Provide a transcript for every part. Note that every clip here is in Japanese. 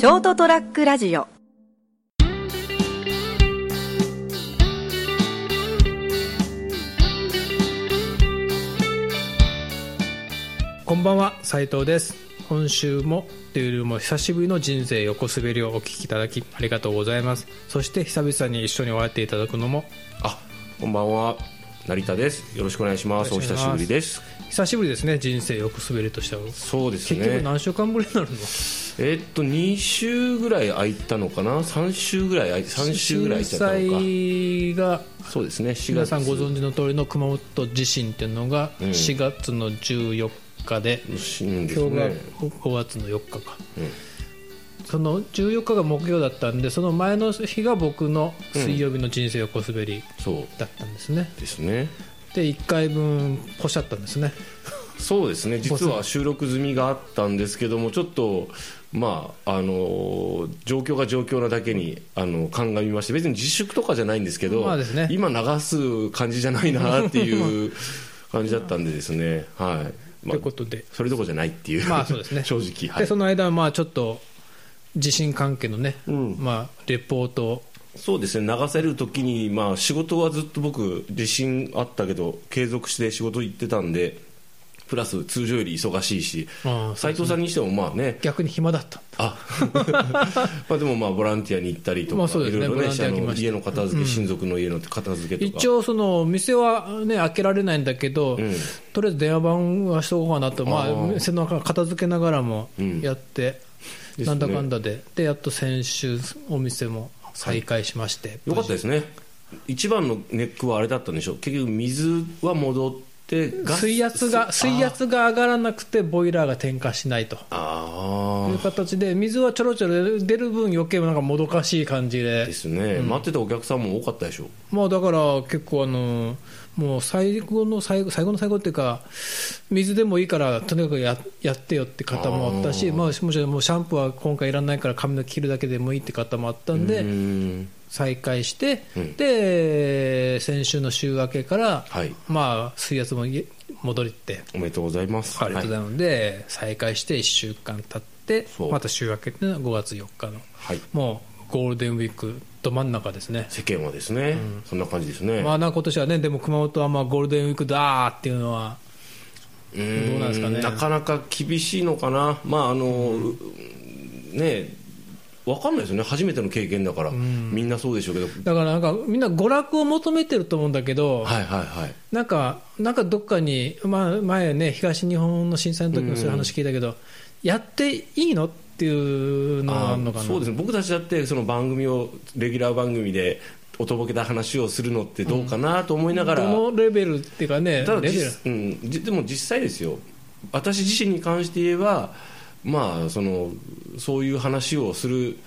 ショートトラックラジオ。こんばんは斉藤です。今週もというよりも久しぶりの人生横滑りをお聞きいただきありがとうございます。そして久々に一緒にお会いていただくのもあこんばんは成田です。よろしくお願いします。お久しぶりです。久しぶりですね。人生横滑りとしてはそうです結局ね何週間ぶりになるの？えーっと2週ぐらい空いたのかな？3週ぐらい空い3週ぐらい空いちゃったのか。震災がそうですね。4月。皆さんご存知の通りの熊本地震っていうのがうん。4月の14日で、うんです今日がね5月の4日か、うんその14日が木曜だったんでその前の日が僕の水曜日の人生横滑りだったんですね、ですね。で1回分ポシャったんですね。そうですね。実は収録済みがあったんですけどもちょっとまああの状況が状況なだけにあの鑑みまして別に自粛とかじゃないんですけど、まあですね。今流す感じじゃないなっていう 感じだったんでですね。はい、とまあいうことで、それどころじゃないっていう、まあそうですね。正直、はい、でその間はまあちょっと地震関係のね、うん。まあ、レポート。をそうですね。流せる時に、まあ、仕事はずっと僕自信あったけど継続して仕事行ってたんでプラス通常より忙しいしああ斉藤さんにしてもまあね。逆に暇だった。あ。まあでもまあボランティアに行ったりとか、ね。いろいろね家の片付け、親族の家の片付けとか。一応その店はね開けられないんだけど、うん。とりあえず電話番はしとこうかなと。まあ店の中片付けながらもうん。やって、ですね。なんだかんだで。でやっと先週お店も再開しまして、よかったですね。一番のネックはあれだったんでしょう。結局水は戻って水圧が水圧が上がらなくてボイラーが点火しないと。いう形で水はちょろちょろ出る分余計なんかもどかしい感じで。ですね、待ってたお客さんも多かったでしょまあだから結構あのもう最後の最後最後の最後っていうか水でもいいからとにかくややってよって方もあったしあー。まあ、もちろんもうシャンプーは今回いらないから髪の毛切るだけでもいいって方もあったんで、ん。再開して、うん。で先週の週明けから、はい。まあ水圧もい戻りって。おめでとうございます。ありがとうございますので、再開して1週間経ってまた週明けっていうのは5月4日の。はい。もうゴールデンウィークど真ん中ですね。世間はですね、そんな感じですね、まあ、な今年はね、でも熊本はまあゴールデンウィークだーっていうのは、うーどうなんですかね。なかなか厳しいのかな。まああの、ね分かんないですよね。初めての経験だから、みんなそうでしょうけど。だからなんかみんな娯楽を求めてると思うんだけど、はいはいはい。なんか、なんかどっかに、まあ、前ね、東日本の震災の時もそういう話聞いたけど、やっていいの？っていうのがあるのかな？そうですね。僕たちだってその番組をレギュラー番組でおとぼけた話をするのってどうかなと思いながら、どのレベルっていうかね、ただうん、じでも実際ですよ。私自身に関して言えばまあそのそういう話をする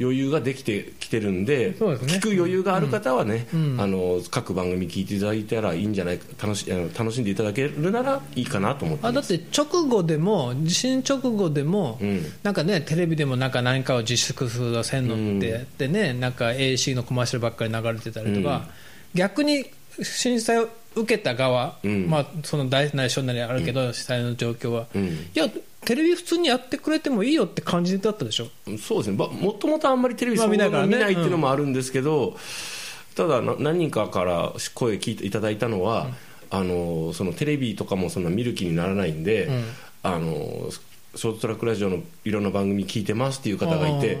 余裕ができてきてるんでね。聞く余裕がある方はね、うん。あの各番組聞いていただいたらいいんじゃないか楽しあの楽しんでいただけるならいいかなと思ってあだって直後でも、地震直後でも、うん。なんかね、テレビでもなんか何かを自粛するせんのって、でね、なんか AC のコマーシャルばっかり流れてたりとか、逆に震災を受けた側、うん。まあ、その大なり小なりあるけど、被災の状況は、うん。いや、テレビ普通にやってくれてもいいよって感じだったでしょ？そうですね。ばもともとあんまりテレビまあそんな見ないっていうのもあるんですけど、ただな何人かから声聞いていただいたのは、あのそのテレビとかもそんな見る気にならないんで、ん。あのショートトラックラジオのいろんな番組聞いてますっていう方がいて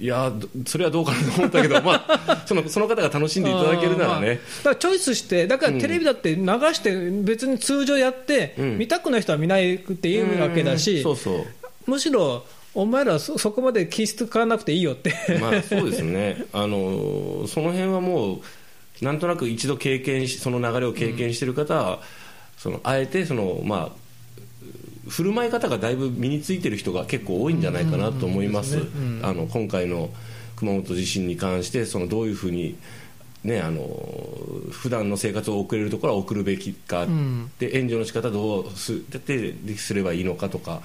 いやどそれはどうかなと思ったけど、まあ、そのその方が楽しんでいただけるならあーまあね、だからチョイスして、だからテレビだって流して、別に通常やって、うん。見たくない人は見ないって言うわけだし、そうそう。むしろ、お前らそそこまで気質変わらなくていいよって。まあそうですね。あのその辺はもうなんとなく一度経験しその流れを経験している方は、そのあえてそのまあ振る舞い方がだいぶ身についてる人が結構多いんじゃないかなと思います,、あの今回の熊本地震に関してそのどういうふうにね、あの普段の生活を送れるところは送るべきか、ん。で援助の仕方どうすってすればいいのかとか。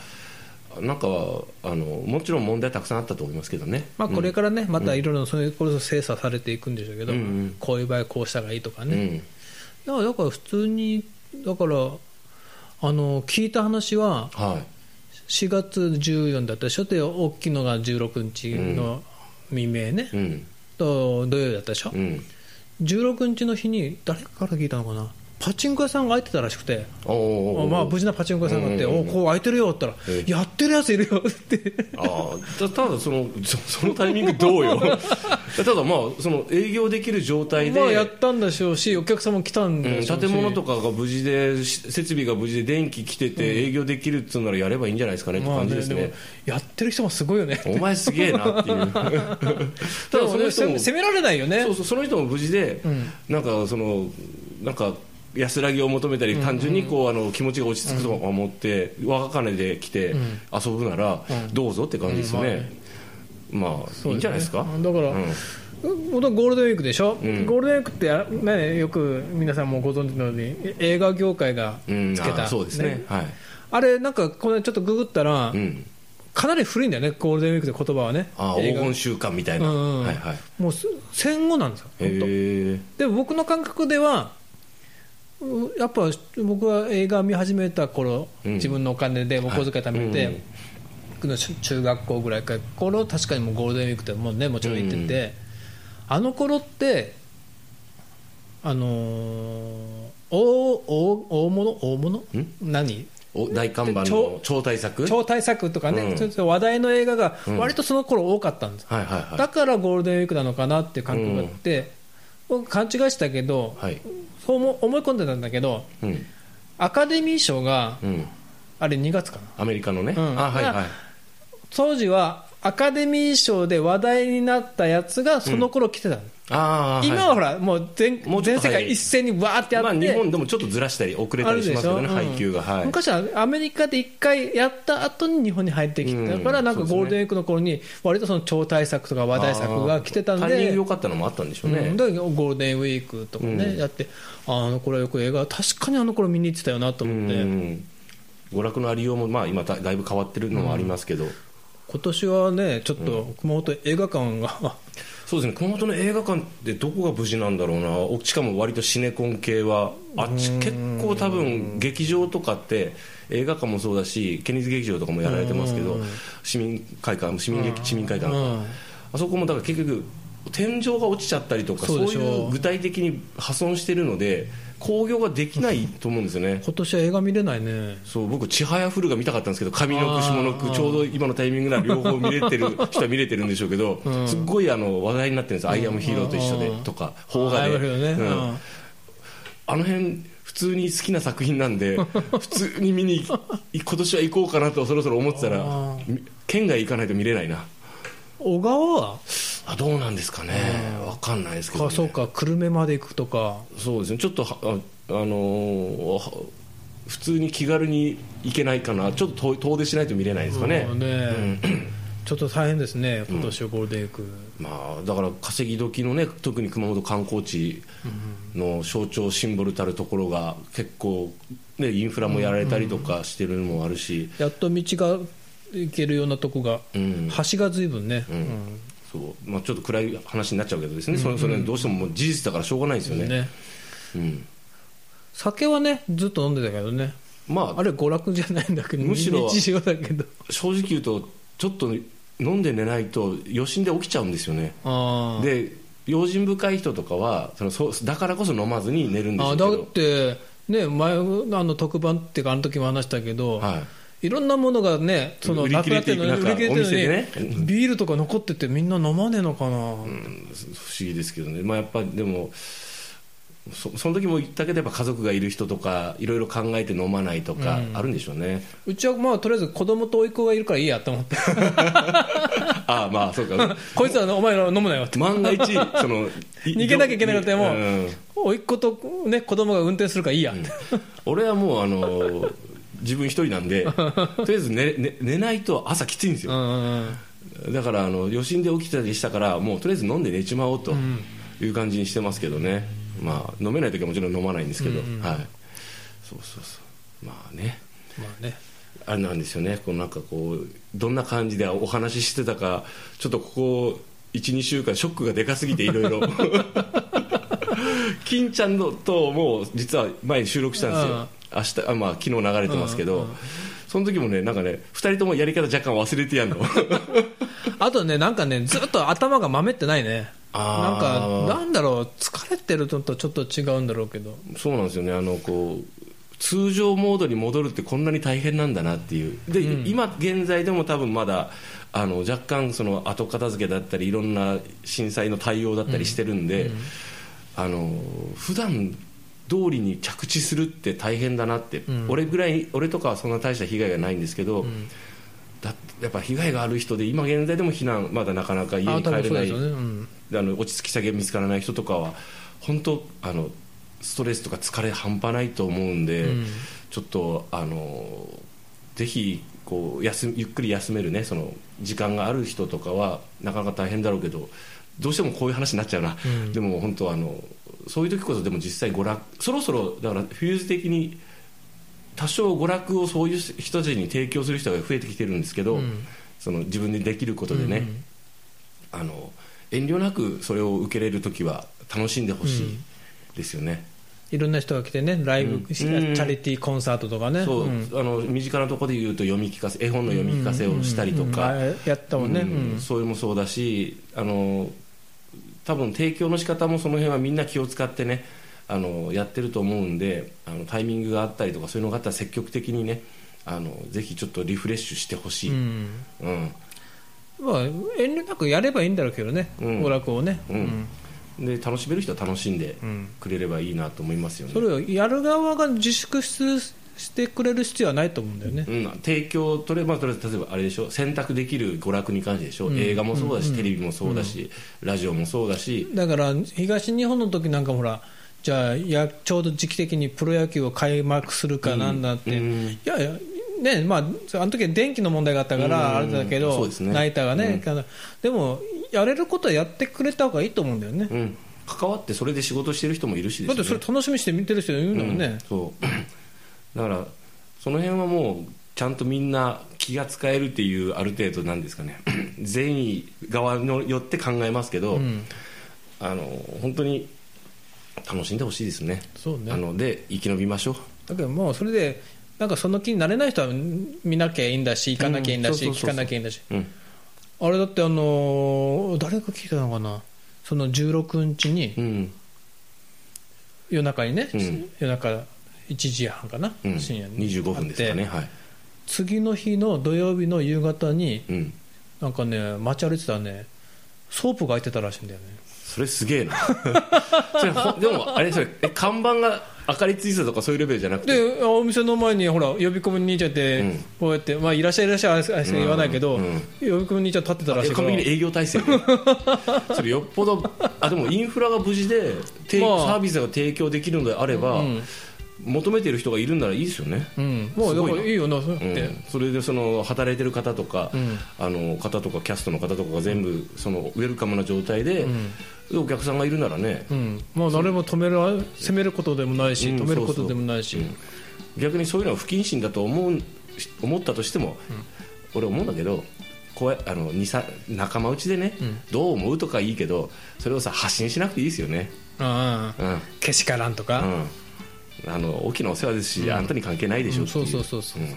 なんかはあのもちろん問題たくさんあったと思いますけどね。まあこれからね、またいろいろそういうころ精査されていくんでしょうけど、うんうん。こういう場合こうした方がいいとかね、うん。だからだから普通にだからあの聞いた話ははい。4月14だったでしょ？で大きいのが16日の未明ね、うん。と土曜日だったでしょ、うん。16日の日に誰から聞いたのかな？パチンコ屋さんが開いてたらしくて。おまあ、無事なパチンコ屋さんがあって、うんうんうん。おこう開いてるよって言ったら、ええ。やってるやついるよって、ああたただそのそそのタイミングどうよ。ただまあその営業できる状態で、まあやったんでしょうし、お客様も来たんでしょうし、建物とかが無事でし設備が無事で電気来てて営業できるっつうならやればいいんじゃないですかねってまあね、感じですね,、でもやってる人もすごいよね、お前すげえなっていう。ただその人も責責められないよね。そう、そうその人も無事で、ん。なんかそのなんか安らぎを求めたり、単純にこうあの気持ちが落ち着くと思って、若金で来て遊ぶなら、どうぞって感じですよね、まあ、いいんじゃないですか？だから、うん。ゴールデンウィークでしょ、ん。ゴールデンウィークってや、ね、よく皆さんもご存知のように、映画業界がうん。つけた、あそうですね。はい。あれ、なんか、これちょっとググったら、うん、かなり古いんだよね、ゴールデンウィークって言葉はね、あ黄金週間みたいな、うんはいはい。もうす戦後なんですよ、でも僕の感覚では、うやっぱ僕は映画見始めた頃、うん。自分のお金でお小遣い貯めて、はいうん中学校ぐらいから頃確かにもうゴールデンウィークってもうねもちろん行ってて、あの頃ってあのー大大大物？大物？何？お大看板超の超大作？超大作とかね、うん。話題の映画が割とその頃多かったんです、はいはいはい。だからゴールデンウィークなのかなっていう感覚があって、僕勘違いしたけど、はい。そう思思い込んでたんだけどうん。アカデミー賞がうん。あれ2月かな。アメリカのね、うん。あはいはい。当時はアカデミー賞で話題になったやつがその頃来てたの、ああ今はほらもう全もうちょっと早い。全世界一斉にわーってやって、まあ、日本でもちょっとずらしたり遅れたりしますけどね、あるでしょ。配給が、はい、昔はアメリカで一回やった後に日本に入ってきて、うんだからなんかゴールデンウィークの頃に割とその超大作とか話題作が来てたんタイミングで良かったのもあったんでしょうね、うん、だからゴールデンウィークとかね、うん。やってああの頃よく映画確かにあの頃見に行ってたよなと思って、うん。娯楽のありようも、まあ、今だだいぶ変わってるのもありますけど、今年はねちょっと熊本映画館が、そうですね。熊本の映画館ってどこが無事なんだろうな。おしかも割とシネコン系はあっち結構多分劇場とかって映画館もそうだしケニーズ劇場とかもやられてますけど市民会館市民劇市民会館あそこもだから結局天井が落ちちゃったりとかそういう具体的に破損してるので興行ができないと思うんですよね。今年は映画見れないね。そう僕、ちはやふるが見たかったんですけど、上の句、下の句、ちょうど今のタイミングなら両方見れてる 人は見れてるんでしょうけど、ん。すっごいあの話題になってるんです、アイアムヒーローと一緒でうん。とか、邦画で、ね、うん。うん。あの辺普通に好きな作品なんで、普通に見に今年は行こうかなとそろそろ思ってたらあ、県外行かないと見れないな、小川は？あどうなんですかね、わかんないですけど、ね、かそうか。久留米まで行くとか。そうですね、ちょっとはあ、あのーは普通に気軽に行けないかな、ちょっと遠遠出しないと見れないですかね。うんね ちょっと大変ですね。今年はゴールデンウィーク、まあ、だから稼ぎ時のね特に熊本観光地の象徴シンボルたるところが結構、ね、インフラもやられたりとかしてるのもあるし、やっと道が行けるようなとこが、うん。橋が随分ね、うんそう。まあ、ちょっと暗い話になっちゃうけどですね、それそれどうしてももう事実だからしょうがないですよね。ね。うん。酒はねずっと飲んでたけどね。まあ、あれ娯楽じゃないんだけどむしろ日常だけど。正直言うとちょっと飲んで寝ないと余震で起きちゃうんですよね。で用心深い人とかはそのそうだからこそ飲まずに寝るんでしょあだってね前あの特番っていうかあの時も話したけど、はいいろんなものがね、そのなくなってるのに売り切れてるのにね。ビールとか残ってて、みんな飲まねえのかな、不思議ですけどね、まあ、やっぱでもそその時も言ったけどやっぱ家族がいる人とかいろいろ考えて飲まないとかあるんでしょうね、うちはまあとりあえず子供と甥っ子がいるからいいやと思って、ああまあそうか。こいつはお前ら飲むなよって、万が一そのい 逃げなきゃいけなくてもうん。甥っ子と、ね、子供が運転するからいいや俺はもうあの自分一人なんで とりあえず寝寝寝ないと朝きついんですよ、うんうんだからあの余震で起きたりしたからもうとりあえず飲んで寝ちまおうという感じにしてますけどね、まあ飲めない時はもちろん飲まないんですけど、うんうんはい。そうそうそう。まあね。まあね、あれなんですよね。こうなんかこうどんな感じでお話ししてたかちょっとここ12週間ショックがでかすぎていろいろ金ちゃんのともう実は前に収録したんですよ明日あ、まあ、昨日流れてますけど、その時もねなんかね2人ともやり方若干忘れてやんの。あとね、なんかね、ずっと頭がまめってないね。なんか、なんだろう、疲れてるのとちょっと違うんだろうけど。そうなんですよね。あのこう通常モードに戻るってこんなに大変なんだなっていう。で、今現在でも多分まだあの若干その後片付けだったりいろんな震災の対応だったりしてるんで、あの普段通りに着地するって大変だなって、俺ぐらい俺とかはそんな大した被害がないんですけど、だってやっぱ被害がある人で今現在でも避難まだなかなか家あに帰れない。ね。うん。であの落ち着き先が見つからない人とかは本当あのストレスとか疲れ半端ないと思うんで、うん。ちょっとあのぜひこう休みゆっくり休めるねその時間がある人とかはなかなか大変だろうけどどうしてもこういう話になっちゃうな、うん。でも本当あのそういう時こそでも実際娯楽そろそろだからフューズ的に多少娯楽をそういう人たちに提供する人が増えてきてるんですけど、うん。その自分でできることでね、うんあの遠慮なくそれを受けれる時は楽しんでほしいですよね、いろんな人が来てね、ライブ、うん。チャリティーコンサートとかね。そう、ん。あの身近なところで言うと読み聞かせ絵本の読み聞かせをしたりとか、うん。うん。うんあやったもんね。ううん。んそれもそうだしあの多分提供の仕方もその辺はみんな気を使ってねあのやってると思うんであのタイミングがあったりとかそういうのがあったら積極的にねあのぜひちょっとリフレッシュしてほしい、うん。うん。まあ、遠慮なくやればいいんだろうけどね、うん。娯楽をね、うん。で楽しめる人は楽しんでうん。くれればいいなと思いますよね、それをやる側が自粛ししてくれる必要はないと思うんだよね。うん、提供とればとりあえず例えばあれでしょ？選択できる娯楽に関してでしょ、うん。映画もそうだし、うん。テレビもそうだし、ラジオもそうだし、だから東日本の時なんかほらじゃあやちょうど時期的にプロ野球を開幕するかなんだって、うん。いやいやねまあ、あの時は電気の問題があったかうん。らあれだけど、ね。ナイターがね、でもやれることはやってくれた方がいいと思うんだよね、うん、関わってそれで仕事してる人もいるしね。だってそれ楽しみにして見てる人いるんだもんね。うん、そうだからその辺はもうちゃんとみんな気が使えるっていうある程度なんですかね。善意側のよって考えますけど、うん。あの本当に楽しんでほしいですね。そうね。あので生き延びましょう。だけどもうそれでなんかその気になれない人は見なきゃいいんだし行かなきゃいいんだし、聞かなきゃいいんだし。うん。あれだってあのー誰が聞いたのかな？その16日にうん。夜中にね、うん。夜中1時半かな、うん、深夜に。25分ですかね。はい、次の日の土曜日の夕方にうん、なんかね街歩いてたらね。ソープが開いてたらしいんだよね。それすげえな。それほでもあれそれえ看板が明かりついてたとかそういうレベルじゃなくて？でお店の前にほら呼び込み兄ちゃんって、うん。こうやって、まあ、いらっしゃいいらっしゃいあれ言わないけど、うん。うん。呼び込み兄ちゃん立ってたらしいから。え完璧に営業体制で それよっぽどあでもインフラが無事で、てまあ。サービスが提供できるのであれば、うん求めてる人がいるんならいいですよね、うん、もうだからいいよな、そうん、それでその働いてる方とか、うん。あの方とかキャストの方とかが全部そのウェルカムな状態で、お客さんがいるならね、うん、もう誰も止める責めることでもないし、うん。止めることでもないし、うん。逆にそういうのは不謹慎だと思う思ったとしても、俺思うんだけどこうやあの仲間内でね、どう思うとかいいけどそれをさ発信しなくていいですよね、ああ。うん。けしからんとか、うん、あの大きなお世話ですし、あんたに関係ないでしょう、うんそうそうそうそう。うん。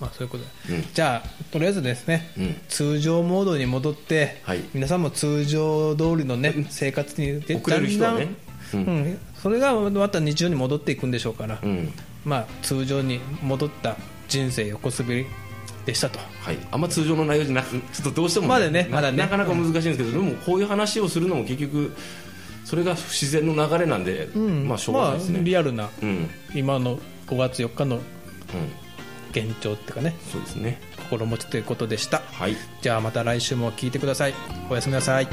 まあ、そういうことで、うん。じゃあとりあえずですね、うん。通常モードに戻って、はい。皆さんも通常通りのね生活にで遅れる人はね。だんだんうん。それがまた日常に戻っていくんでしょうから、うん。まあ、通常に戻った人生横滑りでしたと。はい、あんま通常の内容じゃなくちょっとどうしても、まだねなまだね。なかなか難しいんですけど、でもこういう話をするのも結局それが自然の流れなんで、うん。まあしょうがないですね、まあ、リアルな今の5月4日の現状っていうかね。そうですね。心持ちということでした。はい。じゃあまた来週も聞いてください。おやすみなさい。ー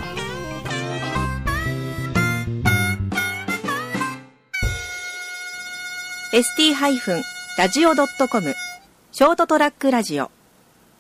ST-radio.com ショートトラックラジオ